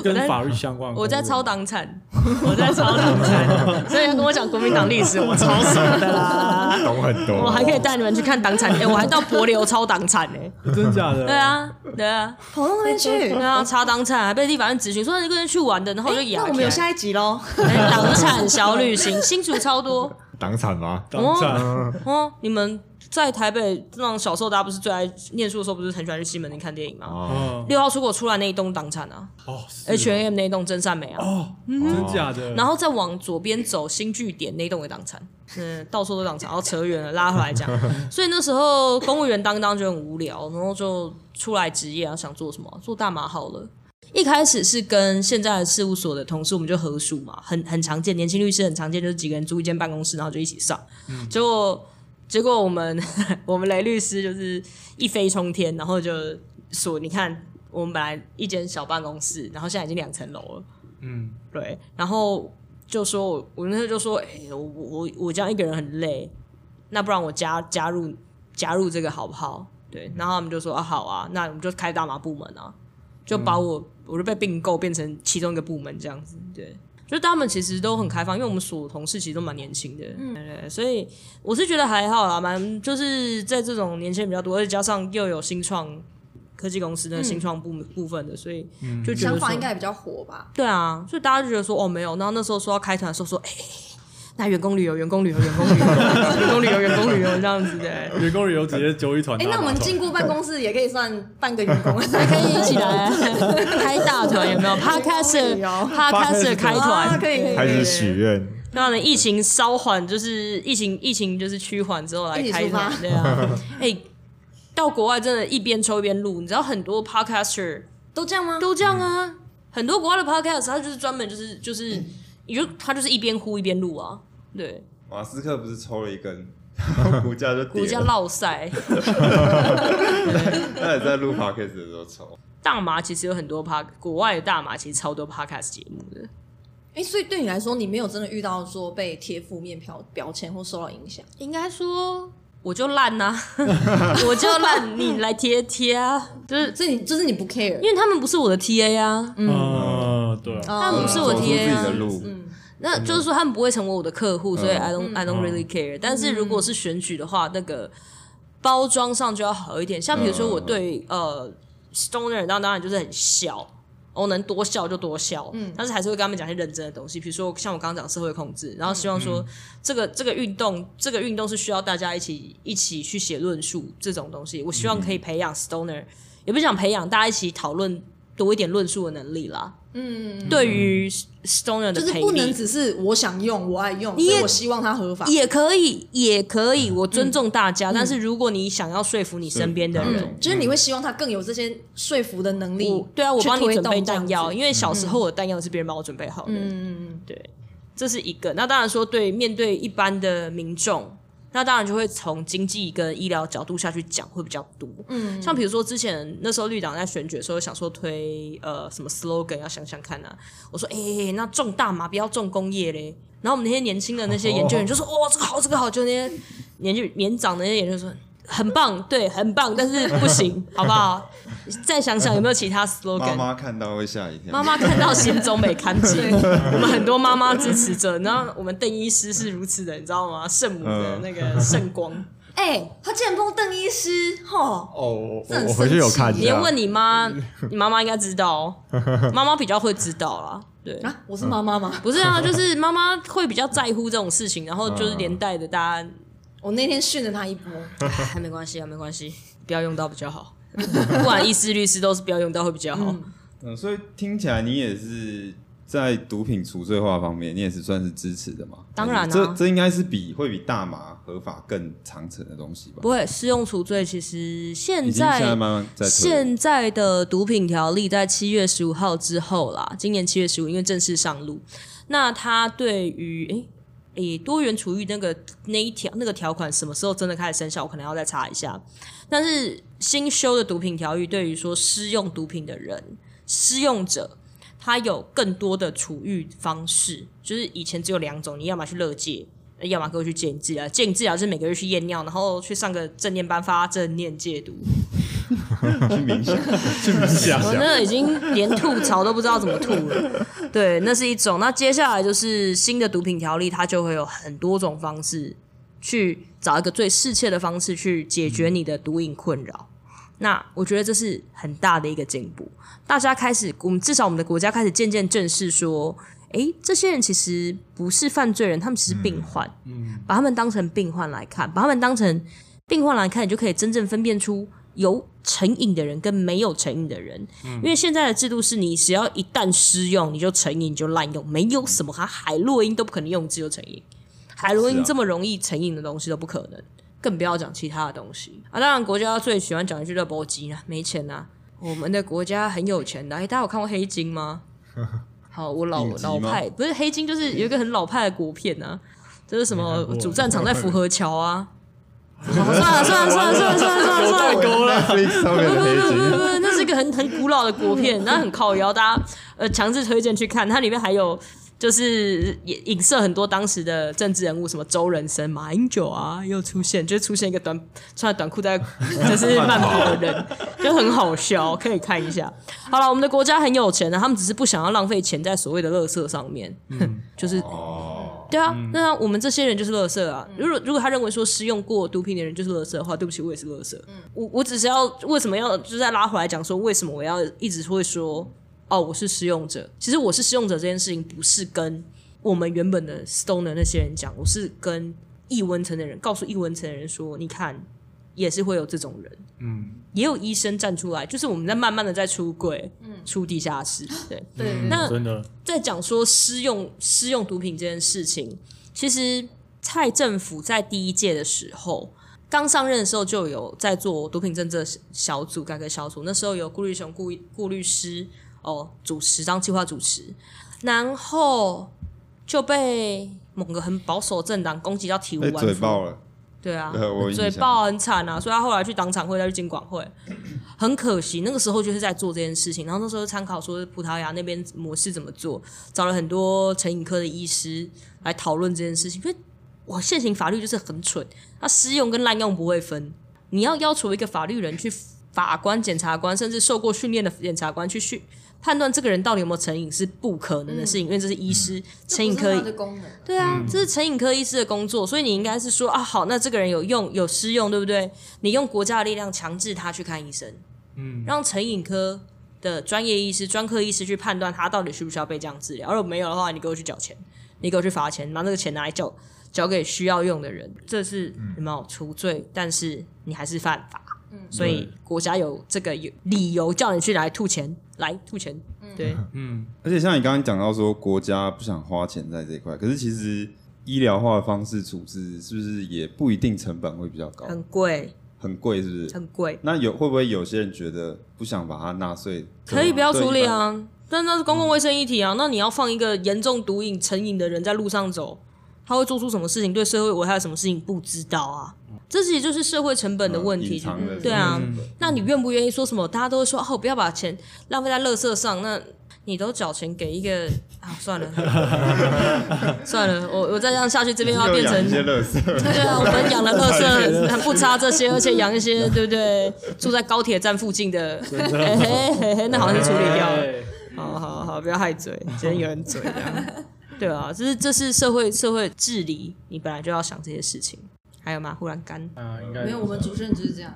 跟法律相关。我在超党产，我在超党产，所以要跟我讲国民党历史，我超熟的啦。懂很多。我还可以带你们去看党产，哎、我还到柏流超党产呢、真假的？对，啊，对啊，跑到那边去。对啊，查党产还被地法院咨询说你这个人去玩的，然后就诶哑起来。那我们有下一集喽。哎党产小旅行，新竹超多党产吗？党产，哦。你们在台北那种小时候，大家不是最爱念书的时候，不是很喜欢去西门町看电影吗？六号出口出来那一栋党产啊哦是，H M 那一栋真善美啊，哦，真假的？然后再往左边走新据点那一栋也党产，嗯，到处都党产，然后扯远了，拉回来讲。*laughs* 所以那时候公务员当当就很无聊，然后就出来职业啊，想做什么？做大麻好了。一开始是跟现在的事务所的同事，我们就合署嘛，很很常见，年轻律师很常见，就是几个人租一间办公室，然后就一起上。结果结果我们 *laughs* 我们雷律师就是一飞冲天，然后就说，你看我们本来一间小办公室，然后现在已经两层楼了。嗯，对，然后就说我我那时候就说，哎、我我我这样一个人很累，那不然我加加入加入这个好不好？对，然后他们就说啊好啊，那我们就开大麻部门啊，就把我、我就被并购变成其中一个部门这样子，对。就他们其实都很开放，因为我们所同事其实都蛮年轻的，嗯，对对，所以我是觉得还好啦，蛮就是在这种年轻人比较多，而且加上又有新创科技公司的新创部、部分的，所以就觉得想法应该也比较火吧？对啊，所以大家就觉得说哦没有，然后那时候说要开团的时候说，哎、*laughs* 那员工旅游，员工旅游，员工旅游，员工旅游，员工旅游这样子的，员工旅游直接揪一团哎。那我们进过办公室也可以算半个员工，*laughs* 可以一起来 *laughs* 开大团有没有？Podcast 旅游。Podcast 开啊团，可以可以开始许愿，让人疫情稍缓，就是疫情疫情就是趋缓之后来开团，对啊，*laughs* 哎、到国外真的一边抽一边录，你知道很多 podcaster 都这样吗？都这样啊，很多国外的 podcast 他就是专门就是就是，你就他就是一边呼一边录啊，对，马斯克不是抽了一根，然后股价就跌 *laughs* 股价了。落塞。他也在录 podcast 的时候抽。大麻其实有很多 p 国外的大麻其实超多 podcast 节目的。哎、所以对你来说，你没有真的遇到说被贴负面标标签或受到影响？应该说我就烂呐、*laughs* 我就烂，你来贴贴啊，就是所以你就是你不 care，因为他们不是我的 TA 啊，嗯，对啊，他们不是我走出自己 TA 啊的，路，那就是说他们不会成为我的客户，所以 I don't I don't 嗯。really care。但是如果是选举的话，那个包装上就要好一点。像比如说我对呃 Stoner，当当然就是很笑，我能多笑就多笑，嗯。但是还是会跟他们讲一些认真的东西，比如说像我刚刚讲社会控制，然后希望说这个这个运动，这个运动是需要大家一起一起去写论述这种东西，我希望可以培养 Stoner，也不想培养大家一起讨论多一点论述的能力啦。嗯，对于 Stoner 的就是不能只是我想用，我爱用，你也所以我希望它合法。也可以，也可以，我尊重大家。但是如果你想要说服你身边的人，嗯，就是你会希望他更有这些说服的能力。对啊，我帮你准备弹药，因为小时候我的弹药是别人帮我准备好的。嗯嗯嗯，对，这是一个。那当然说，对面对一般的民众，那当然就会从经济跟医疗角度下去讲会比较多。嗯，像比如说之前那时候绿党在选举的时候，想说推呃什么 slogan，要想想看啊。我说，哎、那种大麻不要种工业嘞。然后我们那些年轻的那些研究员就说，*laughs* 哇、这个好，这个好，就那些年纪年长的那些研究员说。很棒，对，很棒，但是不行，*laughs* 好不好？再想想有没有其他 slogan？妈妈看到会吓一跳。妈妈看到心中没看见，我们很多妈妈支持者，然后我们邓医师是如此的，你知道吗？圣母的那个圣光，*laughs* 哎、他竟然帮邓医师，吼，哦，我这很我回去有看。你要问你妈，*laughs* 你妈妈应该知道，妈妈比较会知道啦。对，啊，我是妈妈吗？不是啊，就是妈妈会比较在乎这种事情，然后就是连带的大家，我那天训了他一波，还 *laughs* 没关系啊，没关系，不要用到比较好。*laughs* 不管医师、律师都是不要用到会比较好。嗯，所以听起来你也是在毒品除罪化方面，你也是算是支持的嘛？当然啊这这应该是比会比大麻合法更长程的东西吧？不会，适用除罪其实现在现在在慢慢在现在的毒品条例在七月十五号之后啦，今年七月十五因为正式上路，那它对于诶诶多元处遇那个那一条那个条款什么时候真的开始生效，我可能要再查一下。但是新修的毒品条例对于说施用毒品的人、施用者，他有更多的处遇方式，就是以前只有两种，你要么去乐戒。要么给我去戒瘾治疗，戒瘾治疗是每个月去验尿，然后去上个正念班发正念戒毒。*laughs* 去冥想，*laughs* 去冥想我那已经连吐槽都不知道怎么吐了。对，那是一种。那接下来就是新的毒品条例，它就会有很多种方式去找一个最适切的方式去解决你的毒瘾困扰。那我觉得这是很大的一个进步。大家开始，我们至少我们的国家开始渐渐正视说，诶，这些人其实不是犯罪人，他们其实病患，嗯，把他们当成病患来看，把他们当成病患来看，你就可以真正分辨出有成瘾的人跟没有成瘾的人。因为现在的制度是你只要一旦施用，你就成瘾，你就滥用，没有什么还海洛因都不可能用，只有成瘾。海洛因这么容易成瘾的东西都不可能，更不要讲其他的东西啊。当然，国家最喜欢讲一句“热波机”啊，没钱呐、我们的国家很有钱的，哎，大家有看过《黑金》吗？*laughs* 好，我老老派不是《黑金》，就是有一个很老派的国片啊，就是什么主战场在福和桥啊。算了算了算了算了算了算了算了，勾了 Netflix 上面的黑不不，不，那是一个很很古老的国片，那很靠腰，大家呃强制推荐去看。它里面还有就是也影射很多当时的政治人物，什么周人生、马英九啊，又出现，就出现一个短穿着短裤在就是慢跑的人，就很好笑，可以看一下。好了，我们的国家很有钱的，他们只是不想要浪费钱在所谓的垃圾上面，就是哦，对啊，那我们这些人就是垃圾啊！如果如果他认为说使用过毒品的人就是垃圾的话，对不起，我也是垃圾。我我只是要为什么要就是再拉回来讲说，为什么我要一直会说哦，我是使用者？其实我是使用者这件事情，不是跟我们原本的 Stone 那些人讲，我是跟异温层的人告诉异温层的人说，你看，也是会有这种人。嗯，也有医生站出来，就是我们在慢慢的在出柜，出地下室，*laughs* 对。对，那真的，在讲说私用私用毒品这件事情，其实蔡政府在第一届的时候，刚上任的时候就有在做毒品政策小组改革小组，那时候有顾立雄顾顾律师哦主持当计划主持，然后就被某个很保守政党攻击到体无完肤。嘴爆了，对啊对我有，印象嘴爆很惨啊，所以他后来去党产会，再去经管会，很可惜。那个时候就是在做这件事情，然后那时候参考说葡萄牙那边模式怎么做，找了很多成瘾科的医师来讨论这件事情。因为我现行法律就是很蠢，它适用跟滥用不会分。你要要求一个法律人去法官、检察官，甚至受过训练的检察官去训判断这个人到底有没有成瘾，是不可能的事情，因为这是医师成瘾科这不是它的功能。对啊，这是成瘾科医师的工作，所以你应该是说啊，好，那这个人有用有施用，对不对？你用国家的力量强制他去看医生，嗯，让成瘾科的专业医师、专科医师去判断他到底需不需要被这样治疗。如果没有的话，你给我去缴钱，你给我去罚钱，拿那个钱拿来缴交给需要用的人，这是有没有除罪？但是你还是犯法，所以国家有这个有理由叫你去来吐钱，来吐钱，对。嗯，而且像你刚刚讲到说国家不想花钱在这一块，可是其实医疗化的方式处置是不是也不一定成本会比较高，很贵，很贵是不是？很贵。那有会不会有些人觉得不想把它纳税？可以不要处理啊，但那是公共卫生议题啊。那你要放一个严重毒瘾、成瘾的人在路上走，他会做出什么事情，对社会危害什么事情不知道啊？这其实就是社会成本的问题对啊那你愿不愿意说什么？大家都会说哦，不要把钱浪费在垃圾上。那你都缴钱给一个啊，算了，*laughs* 算了，我我再这样下去，这边要变成垃圾。对啊，我们养的垃圾 *laughs* 还不差这些，而且养一些 *laughs* 对不对？住在高铁站附近的，嘿嘿嘿嘿，那好像是处理掉了。好好好，不要害嘴，今天有人嘴这样。对啊，这是这是社会社会治理，你本来就要想这些事情。还有吗？忽然干，啊，应该没有，我们主持人就是这样。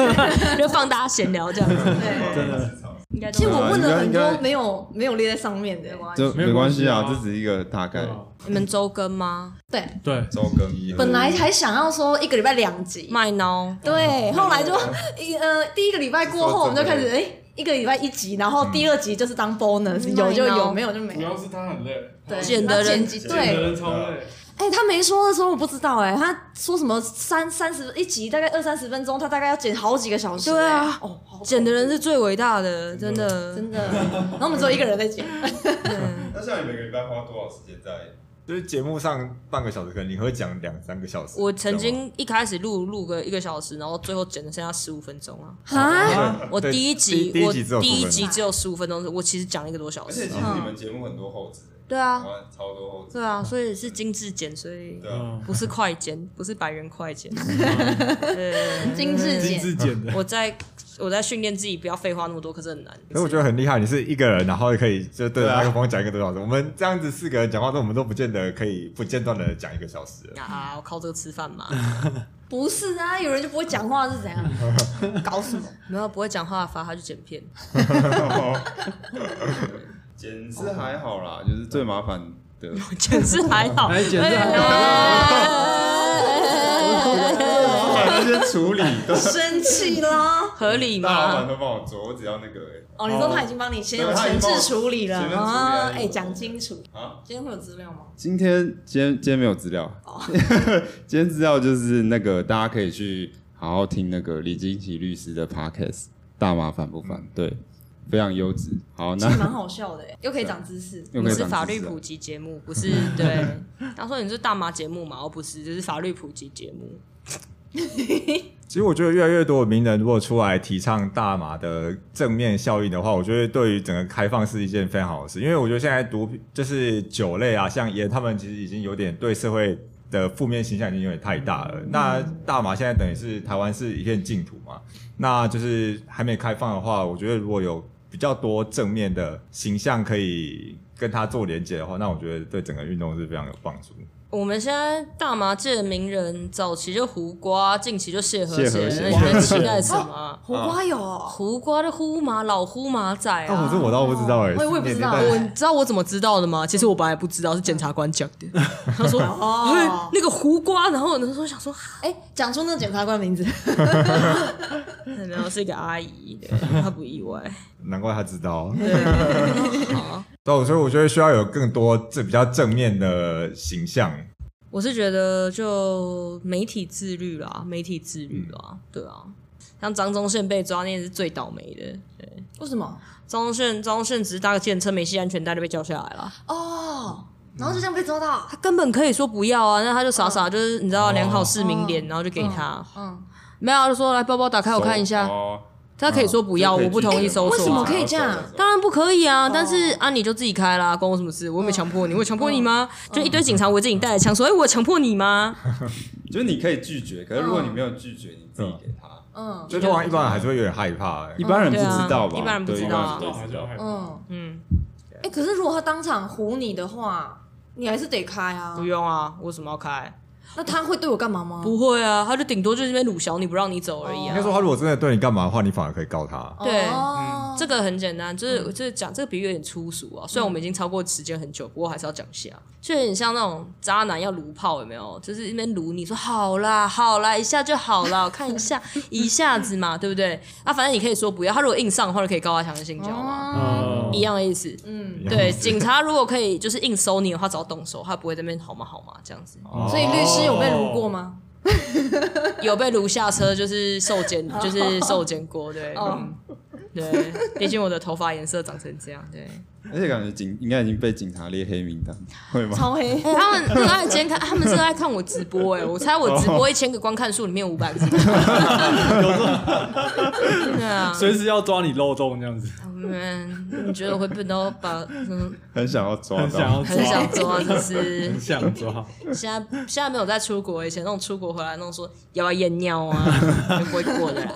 *laughs* 就放大家闲聊这样子，对，真的。应该其实我问了很多没有没有列在上面的，就没关系啊，关系啊。这只是一个大概。你们周更吗？对，对，周更一。本来还想要说一个礼拜两集，卖孬，对，后来就一呃第一个礼拜过后，我们就开始哎、一个礼拜一集，然后第二集就是当 bonus，、有就有，没有就没主要。是他很累，对，剪的人剪辑对，人超累，哎、他没说的时候我不知道哎、他说什么三三十一集大概二三十分钟，他大概要剪好几个小时、对啊哎哦，剪的人是最伟大的，真的。*laughs* 真的，然后我们只有一个人在剪，*laughs* 那像你每个礼拜花多少时间在？就是节目上半个小时，可能你会讲两三个小时。我曾经一开始录录个一个小时，然后最后剪的剩下十五分钟啊。哈，对我第一集第第一我集只有15第一分钟集只有十五分钟，我其实讲一个多小时而且其。实你们节目很多后置，对啊，哇超多。对啊，所以是精致剪，所以对啊，嗯，不是快剪，不是百元快剪。*laughs* 对，精致精剪，致剪的，我在我在训练自己不要废话那么多，可是很难。*laughs* 所以我觉得很厉害，你是一个人，然后可以就对着麦克风讲一个多小时。我们这样子四个人讲话，都我们都不见得可以不间断的讲一个小时了。啊，我 *laughs* 靠这个吃饭嘛，不是啊，有人就不会讲话是怎样？搞什么？没有不会讲话罚他去剪片。剪是还好啦，就是最麻烦的。剪是还好，哎剪是还那些处理都生气啦！合理大老板？都帮我做，我只要那个哦，你说他已经帮你先前置处理了啊？了哎，讲清楚，啊。今天会有资料吗？今天今天今天没有资料，哦 *laughs* 今天资料就是那个大家可以去好好听那个李金奇律师的 podcast，大麻烦不烦？对，非常优质。好，那其实蛮好笑的，又可以长知识。又可以我们是长知识啊法律普及节目，不是对。*laughs* 他说你是大麻节目嘛？哦，不是，就是法律普及节目。*laughs* 其实我觉得越来越多的名人如果出来提倡大麻的正面效应的话，我觉得对于整个开放是一件非常好的事。因为我觉得现在毒品就是酒类啊，像烟，他们其实已经有点对社会的负面形象已经有点太大了。那大麻现在等于是台湾是一片净土嘛，那就是还没开放的话，我觉得如果有比较多正面的形象可以跟他做连接的话，那我觉得对整个运动是非常有帮助。我们现在大麻界的名人，早期就胡瓜，近期就谢和弦，和弦那你们期待什么？*laughs* 胡瓜有哦，胡瓜的呼麻老呼麻仔啊，我啊！这我倒不知道哎、我也我也不知道我你知道我怎么知道的吗？其实我本来不知道，是检察官讲的。*laughs* 他说：“哎哦，那个胡瓜。”然后那时候想说，哎，讲出那检察官名字，*laughs* 然后是一个阿姨，对他不意外。难怪他知道。对，好，对，所以我觉得需要有更多这比较正面的形象。我是觉得就媒体自律啦，媒体自律啦，对啊，像张宗宪被抓那也是最倒霉的。对，为什么？张宗宪，张宗宪只是搭个电车没系安全带就被叫下来了，哦，然后就这样被抓到。他根本可以说不要啊，那他就傻傻就是你知道良好市民脸，然后就给他，嗯，没有啊就说来包包打开我看一下，哦他可以说不要，我不同意收索啊，为什么可以这样？当然不可以啊！但是啊，你就自己开啦，关我什么事？我又没强迫你，我有强迫你吗？就一堆警察围着你带着枪，说：“哎，我强迫你吗 *laughs* 就是你可以拒绝，可是如果你没有拒绝，你自己给他，嗯所以通常一般人还是会有点害怕、欸一。般人不知道吧？一般人不知道啊一般人不知道嗯，？”嗯，哎，可是如果他当场唬你的话，你还是得开啊不。用啊，为什么要开？那他会对我干嘛吗？不会啊，他就顶多就是那边鲁小你不让你走而已啊。应该说，他如果真的对你干嘛的话，你反而可以告他。对哦这个很简单，就是就是讲这个比喻有点粗俗啊。虽然我们已经超过时间很久，不过还是要讲一下，就有点像那种渣男要撸炮，有没有？就是一边撸你说好啦好啦，一下就好啦，*laughs* 我看一下一下子嘛，对不对？啊，反正你可以说不要，他如果硬上的话，就可以告他强制性交嘛，哦一样的意思。嗯，对，警察如果可以就是硬收你的话，只要动手，他不会在那边好吗好吗这样子。所以律师有被撸过吗？有被撸下车就是受监，就是受监过，对，哦嗯，对，毕竟我的头发颜色长成这样，对。而且感觉警应该已经被警察列黑名单，会吗？超黑。哎、他们很爱监看，他们是爱看我直播哎、我猜我直播一千个观看数里面五百个是。对啊，随时要抓你漏洞这样子，嗯，你觉得我会被都把嗯很想要抓很想要到，很想抓，抓，就是很想抓。现在现在没有在出国，以前那种出国回来那种说要不要验尿啊，*laughs* 就不会过的啦。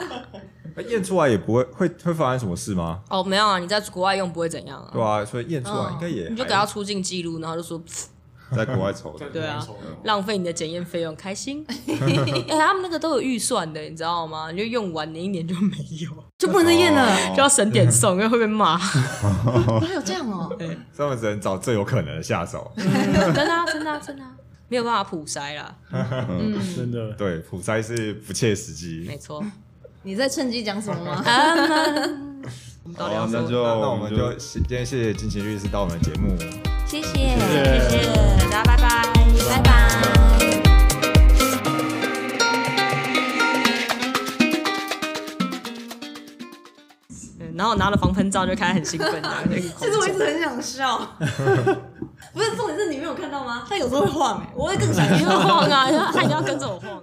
那验出来也不会会会发生什么事吗？哦，没有啊，你在国外用不会怎样啊，对啊，所以验出来应该也你就给他出境记录，然后就说 *laughs* 在国外抽的，对啊，浪费你的检验费用，开心。*laughs* 哎、他们那个都有预算的，你知道吗？你就用完，你一年就没有，就不能再验了。就要省点送，因为会被骂。*laughs* 还有这样哦，所以他们只能找最有可能的下手。真的啊，真的啊，真的啊，没有办法普筛啦，真的，对，普筛是不切实际。没错。你在趁机讲什么吗？*laughs* 啊 *laughs* 我们到底要好，那？就那那我们就今天谢谢金琴律师到我们的节目。谢谢。谢谢大家，拜拜，拜拜。嗯然后拿了防喷罩就开始很兴奋，*laughs* 其实我一直很想笑，不是重点是你没有看到吗？他有时候会晃哎，我会更想你笑。要晃啊，他一定要跟着我晃啊。